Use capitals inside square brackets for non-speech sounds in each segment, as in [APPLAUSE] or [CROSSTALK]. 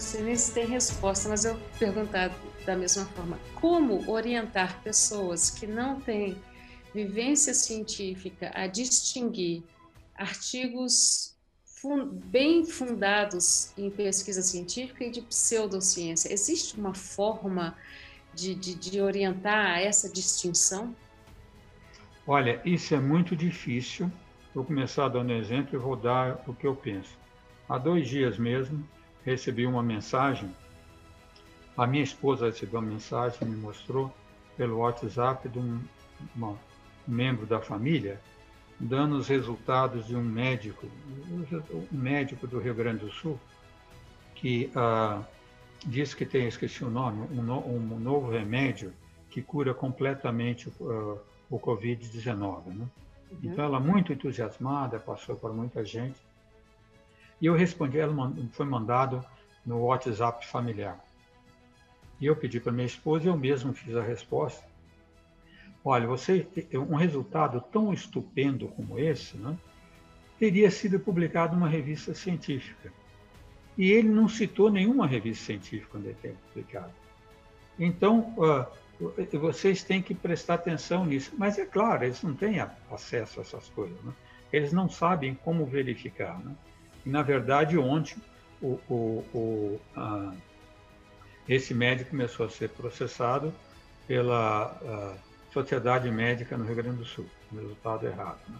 sei nem se tem resposta, mas eu perguntar da mesma forma: como orientar pessoas que não têm vivência científica a distinguir artigos bem fundados em pesquisa científica e de pseudociência? Existe uma forma de, de, de orientar essa distinção? Olha, isso é muito difícil. Vou começar dando exemplo e vou dar o que eu penso. Há dois dias mesmo, recebi uma mensagem. A minha esposa recebeu uma mensagem, me mostrou pelo WhatsApp de um, uma, um membro da família dando os resultados de um médico, um médico do Rio Grande do Sul, que ah, diz que tem, esqueci o nome, um, no, um novo remédio que cura completamente uh, o Covid-19. Né? Uhum. Então, ela muito entusiasmada, passou por muita gente. E eu respondi, ela foi mandado no WhatsApp familiar. E eu pedi para minha esposa, eu mesmo fiz a resposta. Olha, você um resultado tão estupendo como esse, né, teria sido publicado numa revista científica. E ele não citou nenhuma revista científica quando ele tem publicado. Então, uh, vocês têm que prestar atenção nisso. Mas é claro, eles não têm acesso a essas coisas. Né? Eles não sabem como verificar. Né? E, na verdade, ontem, o, o, o, uh, esse médico começou a ser processado pela Sociedade Médica no Rio Grande do Sul. Resultado errado. Né?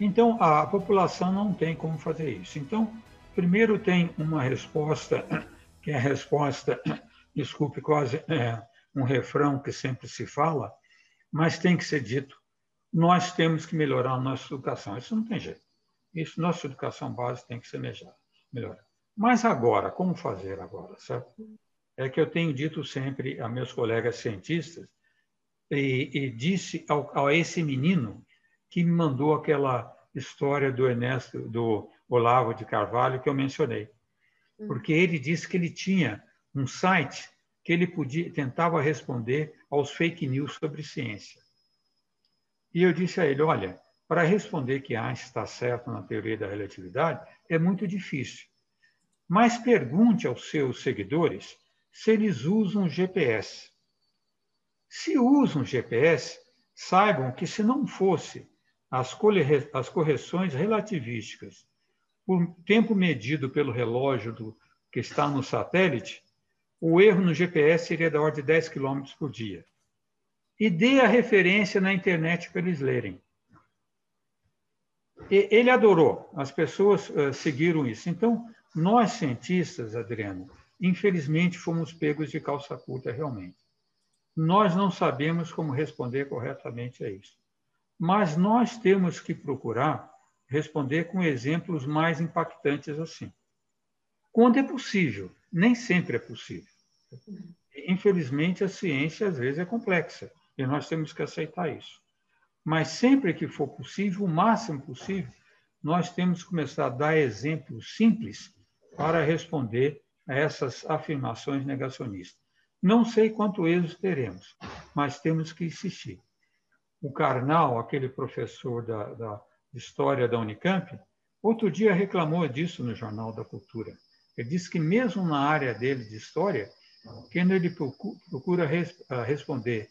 Então, a população não tem como fazer isso. Então, Primeiro tem uma resposta, [COUGHS] que é a resposta, [COUGHS] desculpe, quase é, um refrão que sempre se fala, mas tem que ser dito. Nós temos que melhorar a nossa educação. Isso não tem jeito. Isso, nossa educação básica tem que ser melhorada. Mas agora, como fazer agora, certo? É que eu tenho dito sempre a meus colegas cientistas e, e disse ao, a esse menino que me mandou aquela história do Ernesto, do Olavo de Carvalho que eu mencionei, hum. porque ele disse que ele tinha um site que ele podia tentava responder aos fake news sobre ciência. E eu disse a ele, olha, para responder que Einstein está certo na teoria da relatividade é muito difícil. Mas pergunte aos seus seguidores se eles usam GPS. Se usam GPS, saibam que se não fosse as correções relativísticas por tempo medido pelo relógio do, que está no satélite, o erro no GPS seria da ordem de 10 km por dia. E dê a referência na internet para eles lerem. Ele adorou, as pessoas uh, seguiram isso. Então, nós cientistas, Adriano, infelizmente fomos pegos de calça curta realmente. Nós não sabemos como responder corretamente a isso. Mas nós temos que procurar responder com exemplos mais impactantes assim. Quando é possível, nem sempre é possível. Infelizmente, a ciência às vezes é complexa e nós temos que aceitar isso. Mas sempre que for possível, o máximo possível, nós temos que começar a dar exemplos simples para responder a essas afirmações negacionistas. Não sei quanto êxito teremos, mas temos que insistir. O Karnal, aquele professor da, da História da Unicamp, outro dia reclamou disso no Jornal da Cultura. Ele disse que mesmo na área dele de História, quando ele procura ah, responder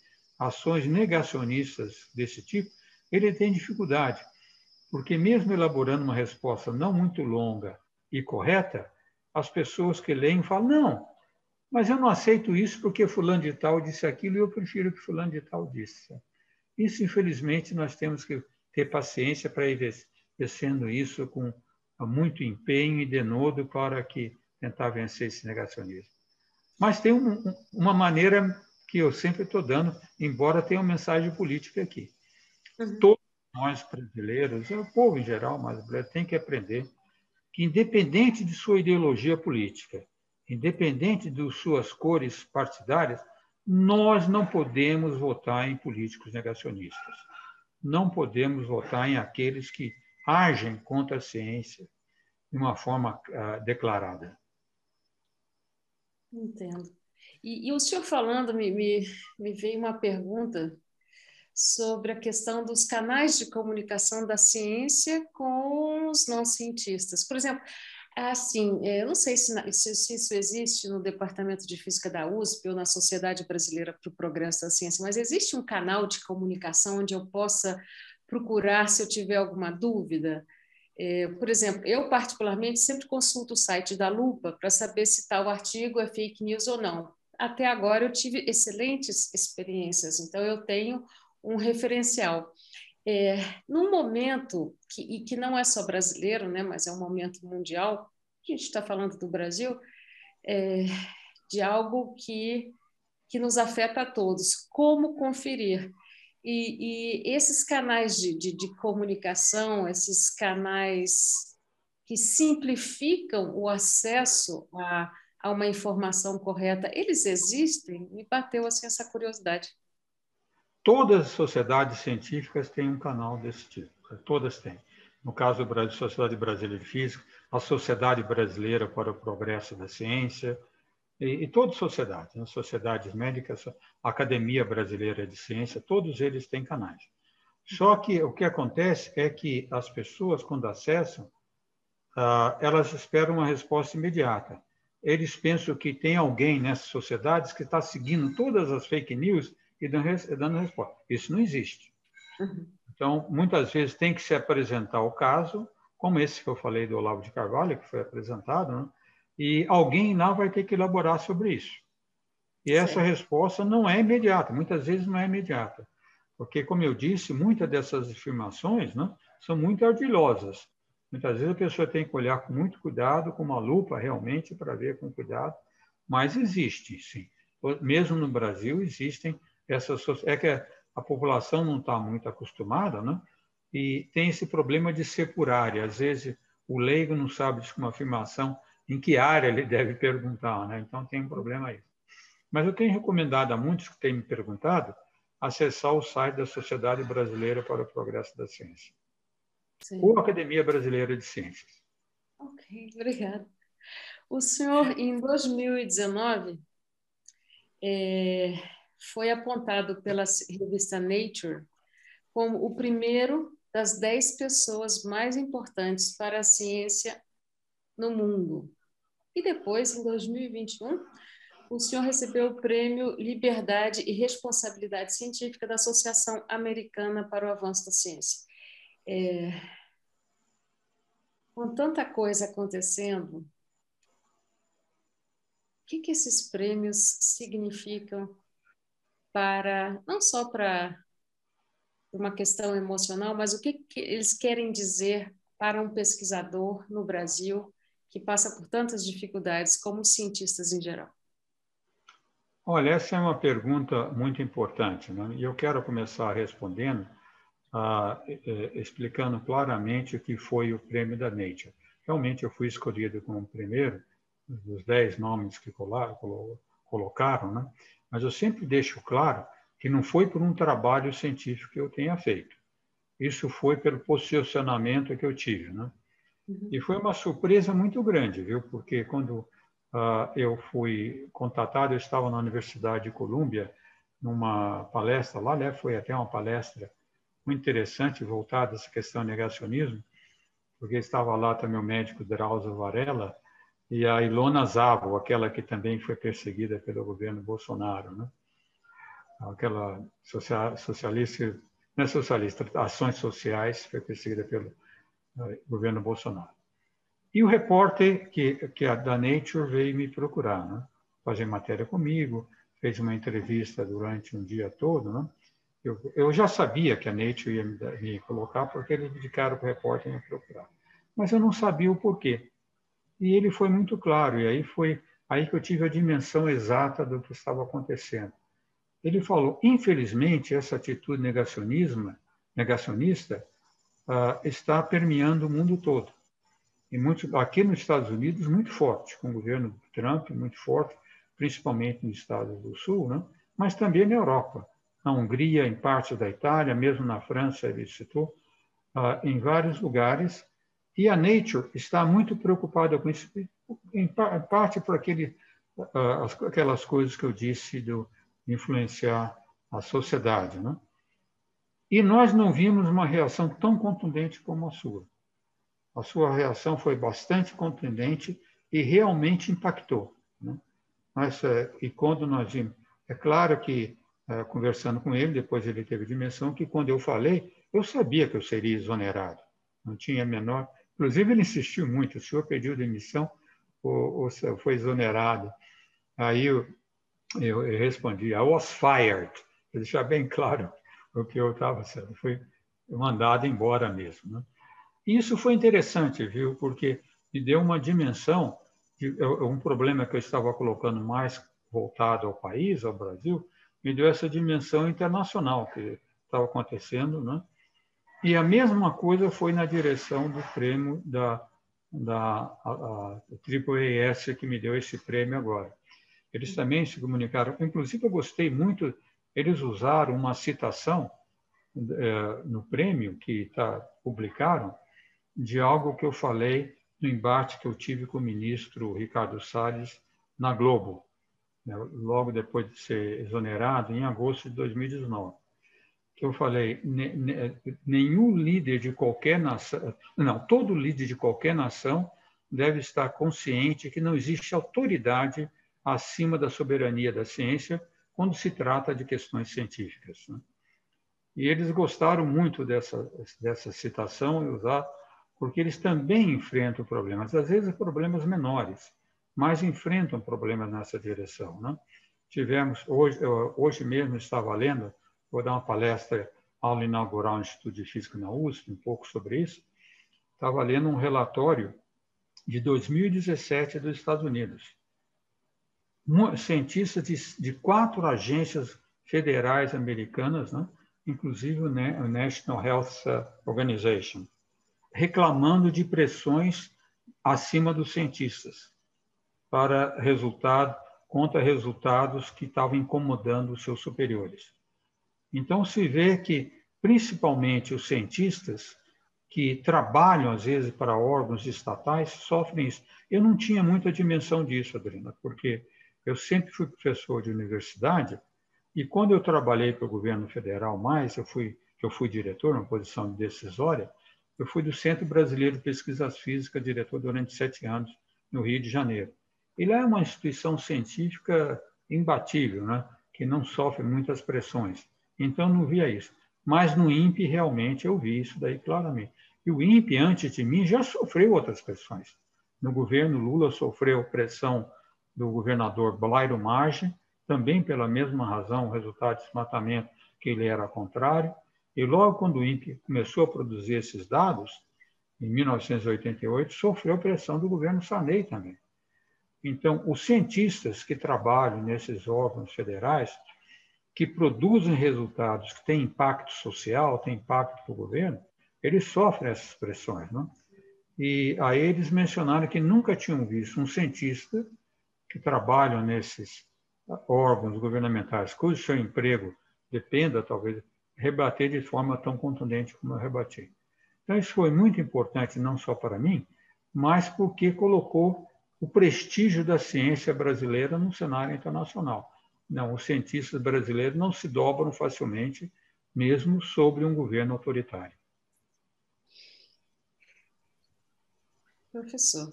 ações negacionistas desse tipo, ele tem dificuldade, porque mesmo elaborando uma resposta não muito longa e correta, as pessoas que leem falam, não, mas eu não aceito isso porque fulano de tal disse aquilo e eu prefiro que fulano de tal disse. Isso, infelizmente, nós temos que ter paciência para ir vencendo isso com muito empenho e denodo para que tentar vencer esse negacionismo. Mas tem um, uma maneira que eu sempre estou dando, embora tenha uma mensagem política aqui. Uhum. Todos nós brasileiros, o povo em geral, mas brasileiro, tem que aprender que, independente de sua ideologia política, independente de suas cores partidárias, nós não podemos votar em políticos negacionistas não podemos votar em aqueles que agem contra a ciência de uma forma uh, declarada. Entendo. E, e, o senhor falando, me, me, me veio uma pergunta sobre a questão dos canais de comunicação da ciência com os não cientistas. Por exemplo, Ah, sim. É, eu não sei se, se, se, isso existe no Departamento de Física da USP ou na Sociedade Brasileira para o Progresso da Ciência, mas existe um canal de comunicação onde eu possa procurar se eu tiver alguma dúvida? É, por exemplo, eu particularmente sempre consulto o site da Lupa para saber se tal artigo é fake news ou não. Até agora eu tive excelentes experiências, então eu tenho um referencial. É, num momento que, e que não é só brasileiro, né, mas é um momento mundial, a gente está falando do Brasil, é, de algo que, que nos afeta a todos. Como conferir? E, e esses canais de, de, de comunicação, esses canais que simplificam o acesso a, a uma informação correta, eles existem? Me bateu assim essa curiosidade. Todas as sociedades científicas têm um canal desse tipo, todas têm. No caso Brasil, Sociedade Brasileira de Física, a Sociedade Brasileira para o Progresso da Ciência, e, e todas as sociedades, né? sociedades médicas, a Academia Brasileira de Ciência, todos eles têm canais. Só que o que acontece é que as pessoas, quando acessam, ah, elas esperam uma resposta imediata. Eles pensam que tem alguém nessas sociedades que está seguindo todas as fake news e dando resposta. Isso não existe. Uhum. Então, muitas vezes tem que se apresentar o caso, como esse que eu falei do Olavo de Carvalho, que foi apresentado, né? e alguém lá vai ter que elaborar sobre isso. E essa resposta não é imediata, muitas vezes não é imediata. Porque, como eu disse, muitas dessas afirmações né, são muito ardilosas. Muitas vezes a pessoa tem que olhar com muito cuidado, com uma lupa realmente, para ver com cuidado. Mas existe, sim. Mesmo no Brasil, existem essas é que a população não está muito acostumada, né? E tem esse problema de ser por área. Às vezes o leigo não sabe de uma afirmação em que área ele deve perguntar, né? Então tem um problema aí. Mas eu tenho recomendado a muitos que têm me perguntado acessar o site da Sociedade Brasileira para o Progresso da Ciência. Sim. Ou Academia Brasileira de Ciências. Ok, obrigada. O senhor, em 2019, é, foi apontado pela revista Nature como o primeiro das dez pessoas mais importantes para a ciência no mundo. E depois, em 2021, o senhor recebeu o prêmio Liberdade e Responsabilidade Científica da Associação Americana para o Avanço da Ciência. É... Com tanta coisa acontecendo, o que, que esses prêmios significam para não só para uma questão emocional, mas o que, que eles querem dizer para um pesquisador no Brasil que passa por tantas dificuldades, como os cientistas em geral? Olha, essa é uma pergunta muito importante, né? e eu quero começar respondendo, ah, explicando claramente o que foi o prêmio da Nature. Realmente, eu fui escolhido como primeiro dos dez nomes que colocaram, né? mas eu sempre deixo claro que não foi por um trabalho científico que eu tenha feito. Isso foi pelo posicionamento que eu tive, né? Uhum. E foi uma surpresa muito grande, viu? Porque quando uh, eu fui contatado, eu estava na Universidade de Colômbia numa palestra lá, né? Foi até uma palestra muito interessante voltada a essa questão do negacionismo, porque estava lá também o médico Drauzio Varela, e a Ilona Zavo, aquela que também foi perseguida pelo governo Bolsonaro, né? aquela socialista, não é socialista, ações sociais, foi perseguida pelo uh, governo Bolsonaro. E o repórter que, que a da Nature veio me procurar, né? fazer matéria comigo, fez uma entrevista durante um dia todo. Né? Eu, eu já sabia que a Nature ia me, me colocar, porque eles indicaram para o repórter me procurar. Mas eu não sabia o porquê. E ele foi muito claro, e aí foi aí que eu tive a dimensão exata do que estava acontecendo. Ele falou: infelizmente, essa atitude negacionismo, negacionista uh, está permeando o mundo todo. E muito, aqui nos Estados Unidos, muito forte, com o governo Trump, muito forte, principalmente nos Estados do Sul, né? mas também na Europa. Na Hungria, em parte da Itália, mesmo na França, ele citou, uh, em vários lugares, e a Nature está muito preocupada com isso, em parte por aquele, ah, aquelas coisas que eu disse do influenciar a sociedade. Né? E nós não vimos uma reação tão contundente como a sua. A sua reação foi bastante contundente e realmente impactou. Né? Mas, é, e quando nós vimos, é claro que, é, conversando com ele, depois ele teve dimensão, que quando eu falei, eu sabia que eu seria exonerado. Não tinha menor. Inclusive, ele insistiu muito: o senhor pediu demissão ou, ou foi exonerado? Aí eu, eu, eu respondi: I was fired. Para deixar bem claro o que eu estava sendo. Fui mandado embora mesmo. Né? Isso foi interessante, viu? Porque me deu uma dimensão de um problema que eu estava colocando mais voltado ao país, ao Brasil, me deu essa dimensão internacional que estava acontecendo, né? E a mesma coisa foi na direção do prêmio da, da AAAS que me deu esse prêmio agora. Eles também se comunicaram, inclusive eu gostei muito, eles usaram uma citação é, no prêmio que tá, publicaram de algo que eu falei no embate que eu tive com o ministro Ricardo Salles na Globo, né, logo depois de ser exonerado, em agosto de 2019. Que eu falei, nenhum líder de qualquer nação, não, todo líder de qualquer nação deve estar consciente que não existe autoridade acima da soberania da ciência quando se trata de questões científicas. Né? E eles gostaram muito dessa, dessa citação, usar, porque eles também enfrentam problemas, às vezes problemas menores, mas enfrentam problemas nessa direção. Né? Tivemos, hoje, hoje mesmo estava lendo, vou dar uma palestra, aula inaugural no Instituto de Física na USP, um pouco sobre isso, estava lendo um relatório de 2017 dos Estados Unidos. Cientistas de, de quatro agências federais americanas, né, inclusive o National Health Organization, reclamando de pressões acima dos cientistas para resultado contra resultados que estavam incomodando os seus superiores. Então se vê que principalmente os cientistas que trabalham às vezes para órgãos estatais sofrem isso. Eu não tinha muita dimensão disso, Adriana, porque eu sempre fui professor de universidade e quando eu trabalhei para o governo federal mais, eu fui, eu fui diretor, uma posição decisória, eu fui do Centro Brasileiro de Pesquisas Físicas, diretor durante sete anos, no Rio de Janeiro. Ele é uma instituição científica imbatível, né? que não sofre muitas pressões. Então, não via isso. Mas no INPE, realmente, eu vi isso daí claramente. E o INPE, antes de mim, já sofreu outras pressões. No governo Lula, sofreu pressão do governador Blairo Marge, também pela mesma razão, o resultado de desmatamento, que ele era contrário. E logo quando o INPE começou a produzir esses dados, em 1988, sofreu pressão do governo Sarney também. Então, os cientistas que trabalham nesses órgãos federais, que produzem resultados que têm impacto social, têm impacto para o governo, eles sofrem essas pressões. Não? E aí eles mencionaram que nunca tinham visto um cientista que trabalha nesses órgãos governamentais cujo seu emprego dependa, talvez, rebater de forma tão contundente como eu rebati. Então, isso foi muito importante, não só para mim, mas porque colocou o prestígio da ciência brasileira no cenário internacional. Não, os cientistas brasileiros não se dobram facilmente, mesmo sobre um governo autoritário. Professor,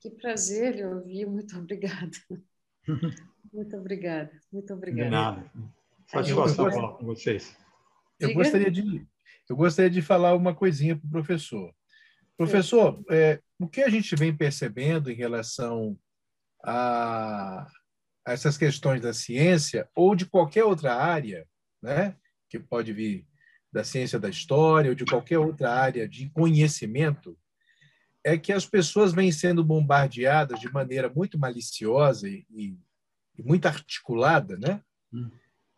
que prazer lhe ouvir, muito obrigada. [LAUGHS] Muito obrigada, muito obrigada. De nada. Satisfação falar com vocês. Eu gostaria, de, eu gostaria de falar uma coisinha para o professor. Professor, é, o que a gente vem percebendo em relação a, a, essas questões da ciência ou de qualquer outra área, né, que pode vir da ciência da história ou de qualquer outra área de conhecimento, é que as pessoas vêm sendo bombardeadas de maneira muito maliciosa e, e, e muito articulada, né? Hum.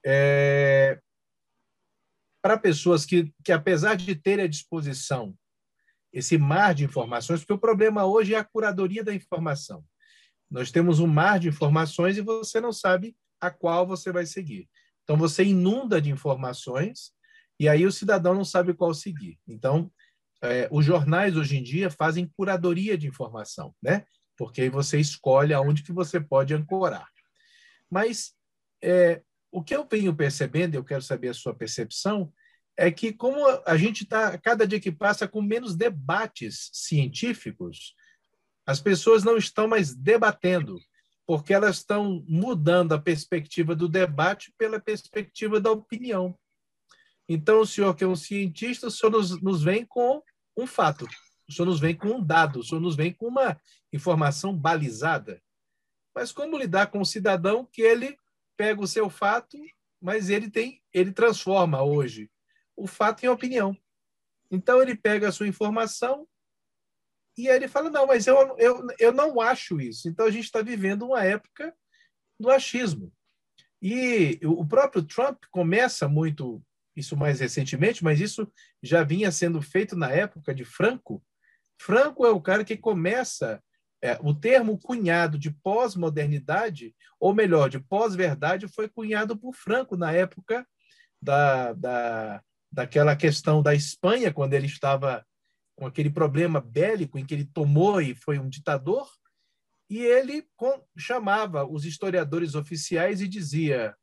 É, para pessoas que, que, apesar de terem à disposição esse mar de informações, porque o problema hoje é a curadoria da informação. Nós temos um mar de informações e você não sabe a qual você vai seguir. Então, você inunda de informações e aí o cidadão não sabe qual seguir. Então, é, os jornais hoje em dia fazem curadoria de informação, né? Porque aí você escolhe aonde que você pode ancorar. Mas é, o que eu venho percebendo, eu quero saber a sua percepção, é que como a gente está, cada dia que passa, com menos debates científicos, as pessoas não estão mais debatendo, porque elas estão mudando a perspectiva do debate pela perspectiva da opinião. Então, o senhor, que é um cientista, o senhor nos, nos vem com um fato, o senhor nos vem com um dado, o senhor nos vem com uma informação balizada. Mas como lidar com um cidadão que ele pega o seu fato, mas ele tem, ele transforma hoje o fato em opinião. Então ele pega a sua informação e aí ele fala não, mas eu, eu, eu não acho isso. Então a gente está vivendo uma época do achismo. E o próprio Trump começa muito isso mais recentemente, mas isso já vinha sendo feito na época de Franco. Franco é o cara que começa é, o termo cunhado de pós-modernidade, ou melhor, de pós-verdade, foi cunhado por Franco na época da, da, daquela questão da Espanha, quando ele estava com aquele problema bélico em que ele tomou e foi um ditador, e ele com, chamava os historiadores oficiais e dizia: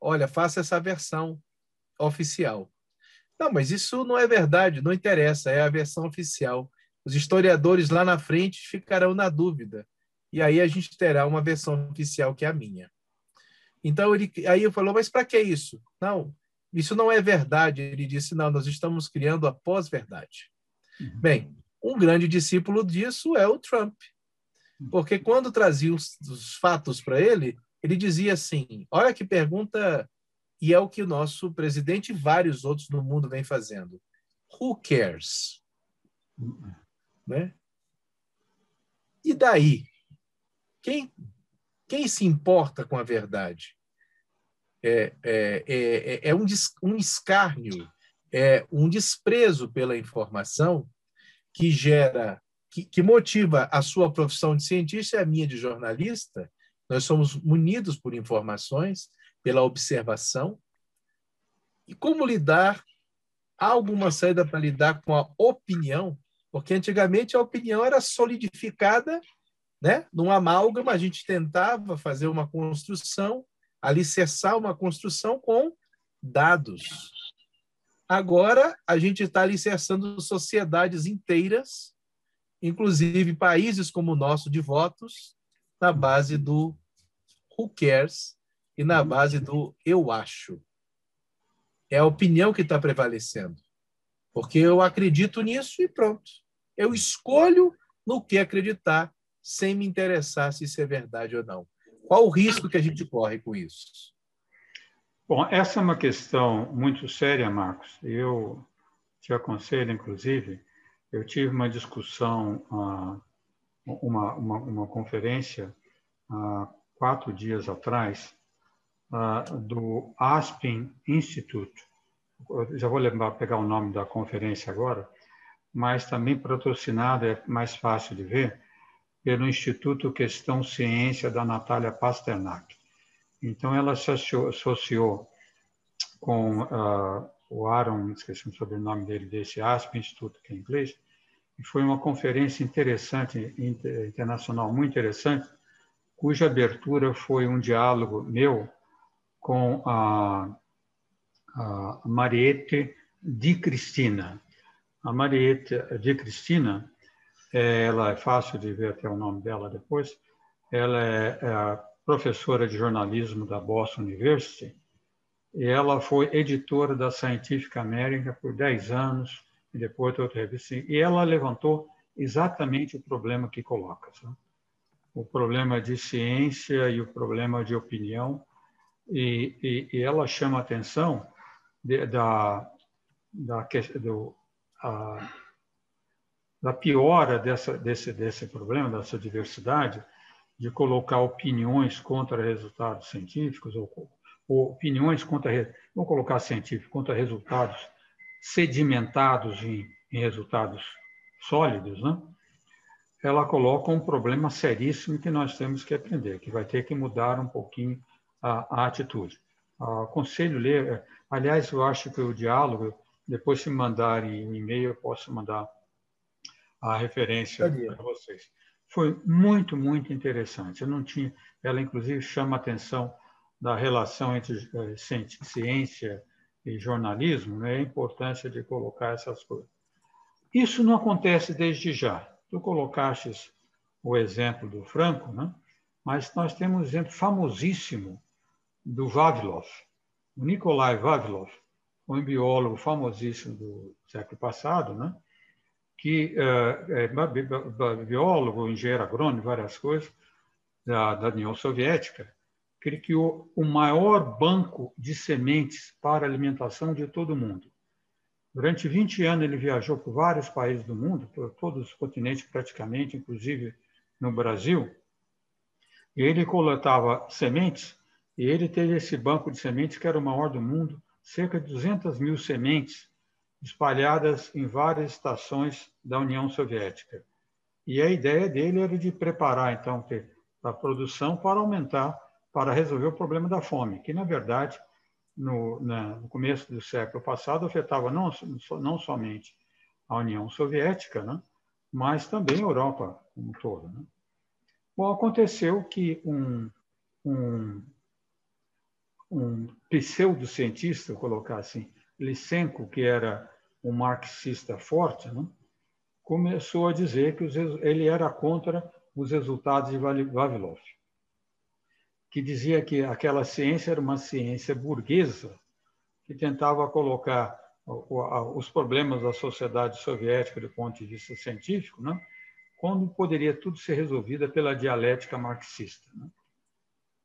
Olha, faça essa versão oficial. Não, mas isso não é verdade, não interessa, é a versão oficial. Os historiadores lá na frente ficarão na dúvida. E aí a gente terá uma versão oficial que é a minha. Então ele aí eu falou, mas para que isso? Não, isso não é verdade. Ele disse, não, nós estamos criando a pós-verdade. Uhum. Bem, um grande discípulo disso é o Trump. Porque quando trazia os, os fatos para ele, ele dizia assim: olha que pergunta, e é o que o nosso presidente e vários outros no mundo vem fazendo. Who cares? Uhum. Né? E daí? Quem, quem se importa com a verdade? É, é, é, é um, um escárnio, é um desprezo pela informação que gera, que, que motiva a sua profissão de cientista e a minha de jornalista. Nós somos munidos por informações, pela observação. E como lidar? Há alguma saída para lidar com a opinião? Porque antigamente a opinião era solidificada né? num amálgama, a gente tentava fazer uma construção, alicerçar uma construção com dados. Agora, a gente está alicerçando sociedades inteiras, inclusive países como o nosso de votos, na base do who cares e na base do eu acho. É a opinião que está prevalecendo. Porque eu acredito nisso e pronto. Eu escolho no que acreditar, sem me interessar se isso é verdade ou não. Qual o risco que a gente corre com isso? Bom, essa é uma questão muito séria, Marcos. Eu te aconselho, inclusive, eu tive uma discussão, ah, uma, uma, uma conferência há quatro dias atrás, ah, do Aspen Institute. Eu já vou lembrar, pegar o nome da conferência agora, mas também patrocinada, é mais fácil de ver, pelo Instituto Questão Ciência da Natália Pasternak. Então, ela se associou com uh, o Aaron, esqueci o sobrenome dele, desse ASP Instituto, que é inglês, e foi uma conferência interessante, internacional muito interessante, cuja abertura foi um diálogo meu com a, a Mariette Di Cristina. A Marieta de Cristina, ela é fácil de ver até o nome dela depois, ela é, é professora de jornalismo da Boston University e ela foi editora da Scientific American por 10 anos e depois outra revista. E ela levantou exatamente o problema que coloca. Sabe? O problema de ciência e o problema de opinião. E, e, e ela chama atenção de, da, da, do, a, da piora dessa, desse, desse problema, dessa diversidade, de colocar opiniões contra resultados científicos, ou, ou opiniões contra, vamos colocar científicos, contra resultados sedimentados em, em resultados sólidos, né? ela coloca um problema seríssimo que nós temos que aprender, que vai ter que mudar um pouquinho a, a atitude. Aconselho ler, aliás, eu acho que o diálogo, depois, se mandarem um e-mail, eu posso mandar a referência para vocês. Foi muito, muito interessante. Eu não tinha, ela inclusive chama a atenção da relação entre eh, ciência e jornalismo, né, a importância de colocar essas coisas. Isso não acontece desde já. Tu colocaste o exemplo do Franco, né? mas nós temos um exemplo famosíssimo do Vavilov. O Nikolai Vavilov, um biólogo famosíssimo do século passado, né? Que é, biólogo, engenheiro agrônomo, várias coisas, da, da União Soviética, criou o maior banco de sementes para alimentação de todo o mundo. Durante 20 anos, ele viajou por vários países do mundo, por todos os continentes praticamente, inclusive no Brasil. E ele coletava sementes, e ele teve esse banco de sementes que era o maior do mundo, cerca de 200 mil sementes espalhadas em várias estações da União Soviética. E a ideia dele era de preparar, então, a produção para aumentar, para resolver o problema da fome, que, na verdade, no, na, no começo do século passado afetava não, não somente a União Soviética, né, mas também a Europa como um todo. Né. Bom, aconteceu que um, um, um pseudo-cientista, colocar assim, Lysenko, que era um marxista forte, né, começou a dizer que os, ele era contra os resultados de Vavilov que dizia que aquela ciência era uma ciência burguesa, que tentava colocar os problemas da sociedade soviética do ponto de vista científico, né? quando poderia tudo ser resolvido pela dialética marxista. Né?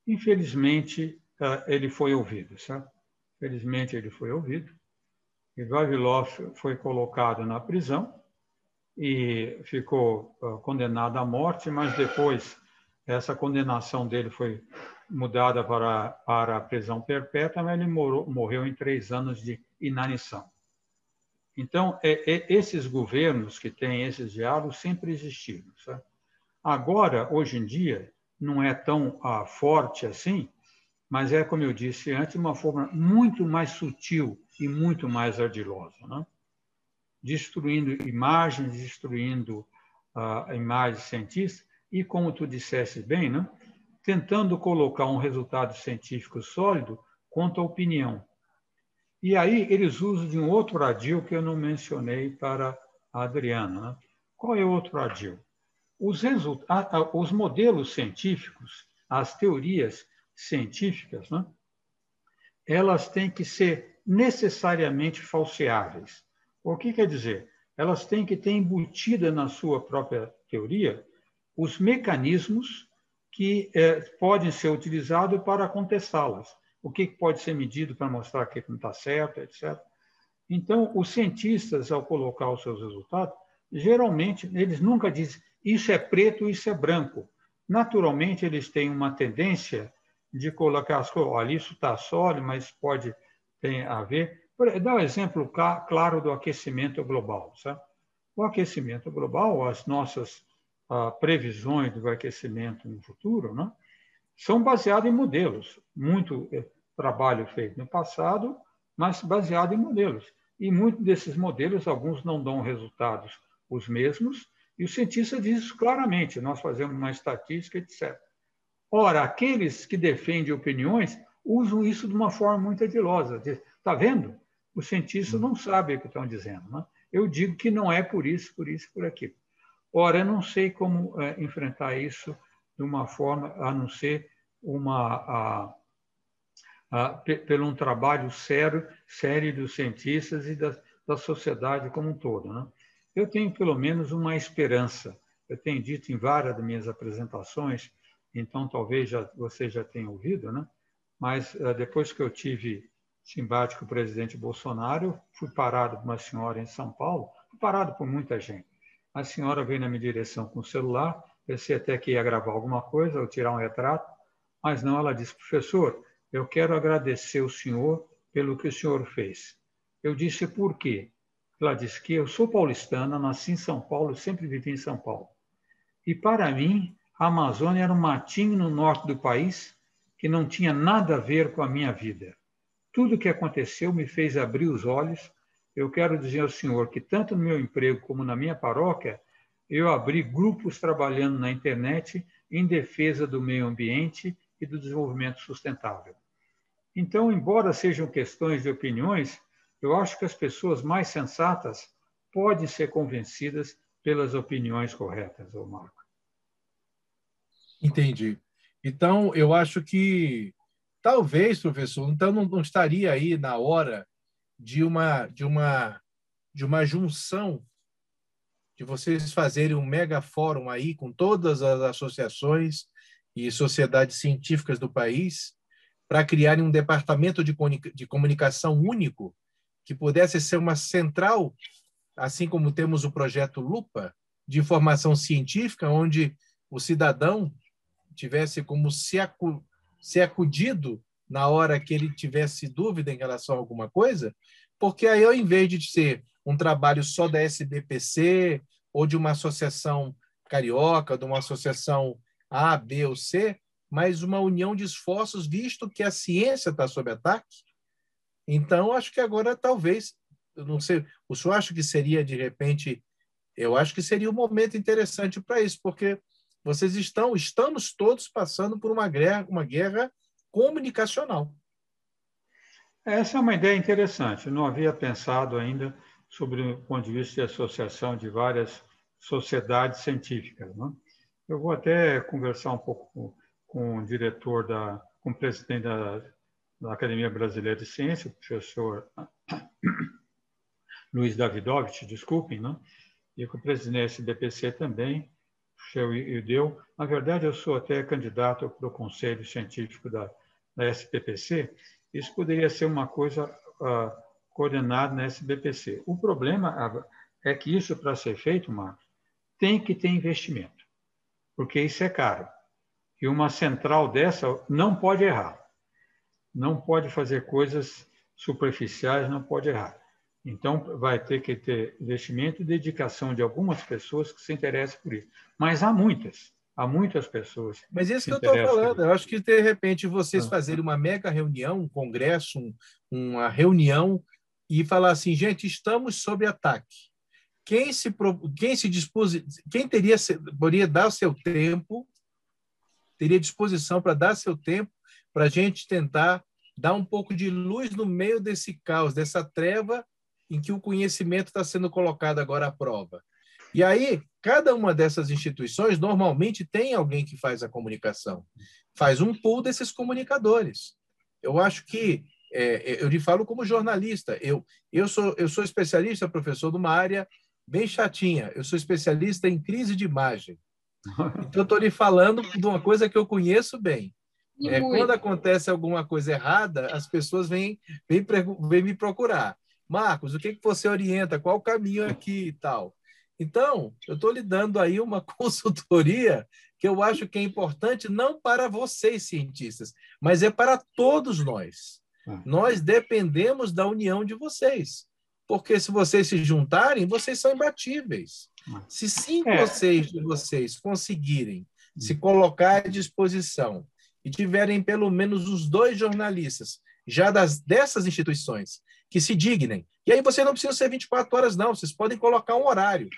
Infelizmente, eh, ele foi ouvido, certo? Felizmente, ele foi ouvido. E Vavilov foi colocado na prisão e ficou eh, condenado à morte, mas depois essa condenação dele foi mudada para, para a prisão perpétua, mas ele morou, morreu em três anos de inanição. Então, é, é, esses governos que têm esses diálogos sempre existiram. Sabe? Agora, hoje em dia, não é tão ah, forte assim, mas é, como eu disse antes, uma forma muito mais sutil e muito mais ardilosa. Né? Destruindo imagens, destruindo ah, imagens científicas, e, como tu disseste bem, né? tentando colocar um resultado científico sólido contra a opinião. E aí eles usam de um outro adil que eu não mencionei para a Adriana. Né? Qual é o outro adil? Os, os modelos científicos, as teorias científicas, né? elas têm que ser necessariamente falseáveis. O que quer dizer? Elas têm que ter embutida na sua própria teoria os mecanismos que é, podem ser utilizados para contestá-las. O que pode ser medido para mostrar que não está certo, etc. Então, os cientistas, ao colocar os seus resultados, geralmente, eles nunca dizem isso é preto, isso é branco. Naturalmente, eles têm uma tendência de colocar as coisas, olha, isso está sólido, mas pode ter a ver. Dá um exemplo claro do aquecimento global. Sabe? O aquecimento global, as nossas previsões do aquecimento no futuro, né, são baseadas em modelos. Muito eh, trabalho feito no passado, mas baseado em modelos. E muitos desses modelos, alguns não dão resultados os mesmos, e o cientista diz isso claramente, nós fazemos uma estatística, etc. Ora, aqueles que defendem opiniões usam isso de uma forma muito adilosa. Está vendo? Os cientistas não sabem o que estão dizendo. Né? Eu digo que não é por isso, por isso, por aquilo. Ora, eu não sei como é, enfrentar isso de uma forma a não ser uma a, a, pelo um trabalho sério, sério dos cientistas e da, da sociedade como um todo. Né? Eu tenho pelo menos uma esperança. Eu tenho dito em várias das minhas apresentações, então talvez já, você já tenha ouvido, né? mas é, depois que eu tive embate com o presidente Bolsonaro, fui parado por uma senhora em São Paulo, fui parado por muita gente a senhora veio na minha direção com o celular, pensei até que ia gravar alguma coisa ou tirar um retrato, mas não, ela disse, professor, eu quero agradecer o senhor pelo que o senhor fez. Eu disse, por quê? Ela disse que eu sou paulistana, nasci em São Paulo, sempre vivi em São Paulo. E para mim, a Amazônia era um matinho no norte do país que não tinha nada a ver com a minha vida. Tudo o que aconteceu me fez abrir os olhos eu quero dizer ao senhor que, tanto no meu emprego como na minha paróquia, eu abri grupos trabalhando na internet em defesa do meio ambiente e do desenvolvimento sustentável. Então, embora sejam questões de opiniões, eu acho que as pessoas mais sensatas podem ser convencidas pelas opiniões corretas, ô Marco. Entendi. Então, eu acho que talvez, professor, então não, não estaria aí na hora de uma de uma de uma junção de vocês fazerem um mega fórum aí com todas as associações e sociedades científicas do país para criarem um departamento de, de comunicação único que pudesse ser uma central, assim como temos o projeto Lupa, de informação científica, onde o cidadão tivesse como se, acu se acudido na hora que ele tivesse dúvida em relação a alguma coisa, porque aí, ao invés de ser um trabalho só da SBPC ou de uma associação carioca, de uma associação A, B ou C, mas uma união de esforços, visto que a ciência está sob ataque. Então, acho que agora talvez, não sei, o senhor acha que seria de repente, eu acho que seria um momento interessante para isso, porque vocês estão, estamos todos passando por uma guerra, uma guerra comunicacional. Essa é uma ideia interessante. Eu não havia pensado ainda sobre o ponto de vista de associação de várias sociedades científicas. Né? Eu vou até conversar um pouco com, com o diretor, da, com o presidente da, da Academia Brasileira de Ciência, o professor [COUGHS] Luiz Davidovich, desculpem, né? e com o presidente da SBPC também, o Deu. Na verdade, eu sou até candidato para o Conselho Científico da, da SPPC. Isso poderia ser uma coisa uh, coordenada na SBPC. O problema é que isso, para ser feito, Marcos, tem que ter investimento, porque isso é caro. E uma central dessa não pode errar. Não pode fazer coisas superficiais, não pode errar. Então, vai ter que ter investimento e dedicação de algumas pessoas que se interessam por isso. Mas há muitas, há muitas pessoas. Mas isso que, que eu estou falando, eu acho que, de repente, vocês ah. fazerem uma mega reunião, um congresso, um, uma reunião, e falar assim, gente, estamos sob ataque. Quem se, quem se dispôs, quem teria, poderia dar o seu tempo, teria disposição para dar seu tempo para a gente tentar dar um pouco de luz no meio desse caos, dessa treva em que o conhecimento está sendo colocado agora à prova. E aí, cada uma dessas instituições normalmente tem alguém que faz a comunicação, faz um pool desses comunicadores. Eu acho que é, é eu lhe falo como jornalista. Eu, eu, sou, eu sou especialista, professor, de uma área bem chatinha. Eu sou especialista em crise de imagem. [LAUGHS] Então, estou lhe falando de uma coisa que eu conheço bem. É, quando acontece alguma coisa errada, as pessoas vêm, vêm, vêm me procurar. Marcos, o que, que você orienta? Qual o caminho aqui e tal? Então, eu estou lhe dando aí uma [LAUGHS] consultoria que eu acho que é importante não para vocês, cientistas, mas é para todos nós. Ah. Nós dependemos da união de vocês. Porque se vocês se juntarem, vocês são imbatíveis. Ah. Se cinco é. ou seis de vocês conseguirem se colocar à disposição e tiverem pelo menos os dois jornalistas já das, dessas instituições que se dignem. E aí você não precisa ser 24 horas, não, vocês podem colocar um horário.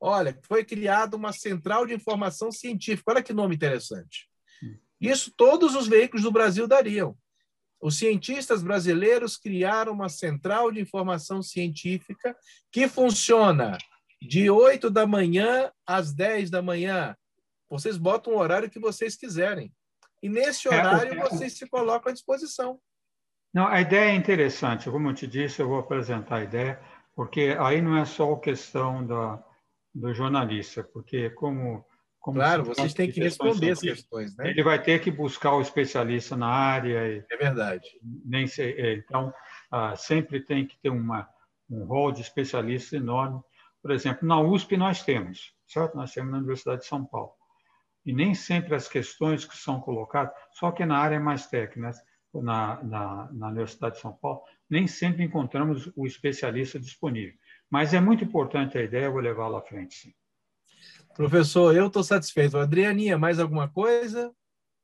Olha, foi criada uma central de informação científica. Olha que nome interessante. Isso todos os veículos do Brasil dariam. Os cientistas brasileiros criaram uma central de informação científica que funciona de 8 da manhã às 10 da manhã. Vocês botam o horário que vocês quiserem. E nesse é, horário vocês se colocam à disposição. Não, a ideia é interessante. Como eu te disse, eu vou apresentar a ideia, porque aí não é só a questão da, do jornalista, porque como como claro, vocês têm que responder as questões, né? Ele vai ter que buscar o especialista na área. E, é verdade. Nem sei, é, então, ah, sempre tem que ter uma, um rol de especialistas enorme. Por exemplo, na USP nós temos, certo? Nós temos na Universidade de São Paulo. E nem sempre as questões que são colocadas, só que na área mais técnica, na, na, na Universidade de São Paulo, nem sempre encontramos o especialista disponível. Mas é muito importante a ideia, eu vou levá-la à frente, sim. Professor, eu estou satisfeito. Adrianinha, mais alguma coisa?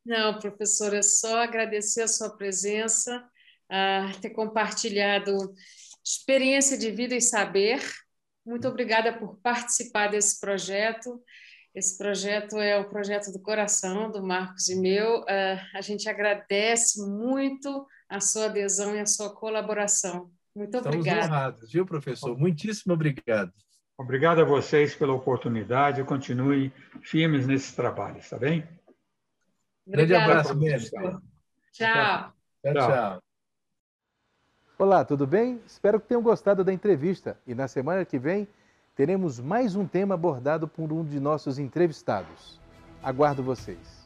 Não, professor, é só agradecer a sua presença, a ter compartilhado experiência de vida e saber. Muito obrigada por participar desse projeto Esse projeto é o projeto do coração do Marcos e meu. Uh, a gente agradece muito a sua adesão e a sua colaboração. Muito Estamos obrigada. Estamos honrados, viu, professor? Muitíssimo obrigado. Obrigado a vocês pela oportunidade e continuem firmes nesses trabalhos, tá bem? Grande abraço, mestre. Tchau. Tchau, tchau. Olá, tudo bem? Espero que tenham gostado da entrevista e na semana que vem teremos mais um tema abordado por um de nossos entrevistados. Aguardo vocês.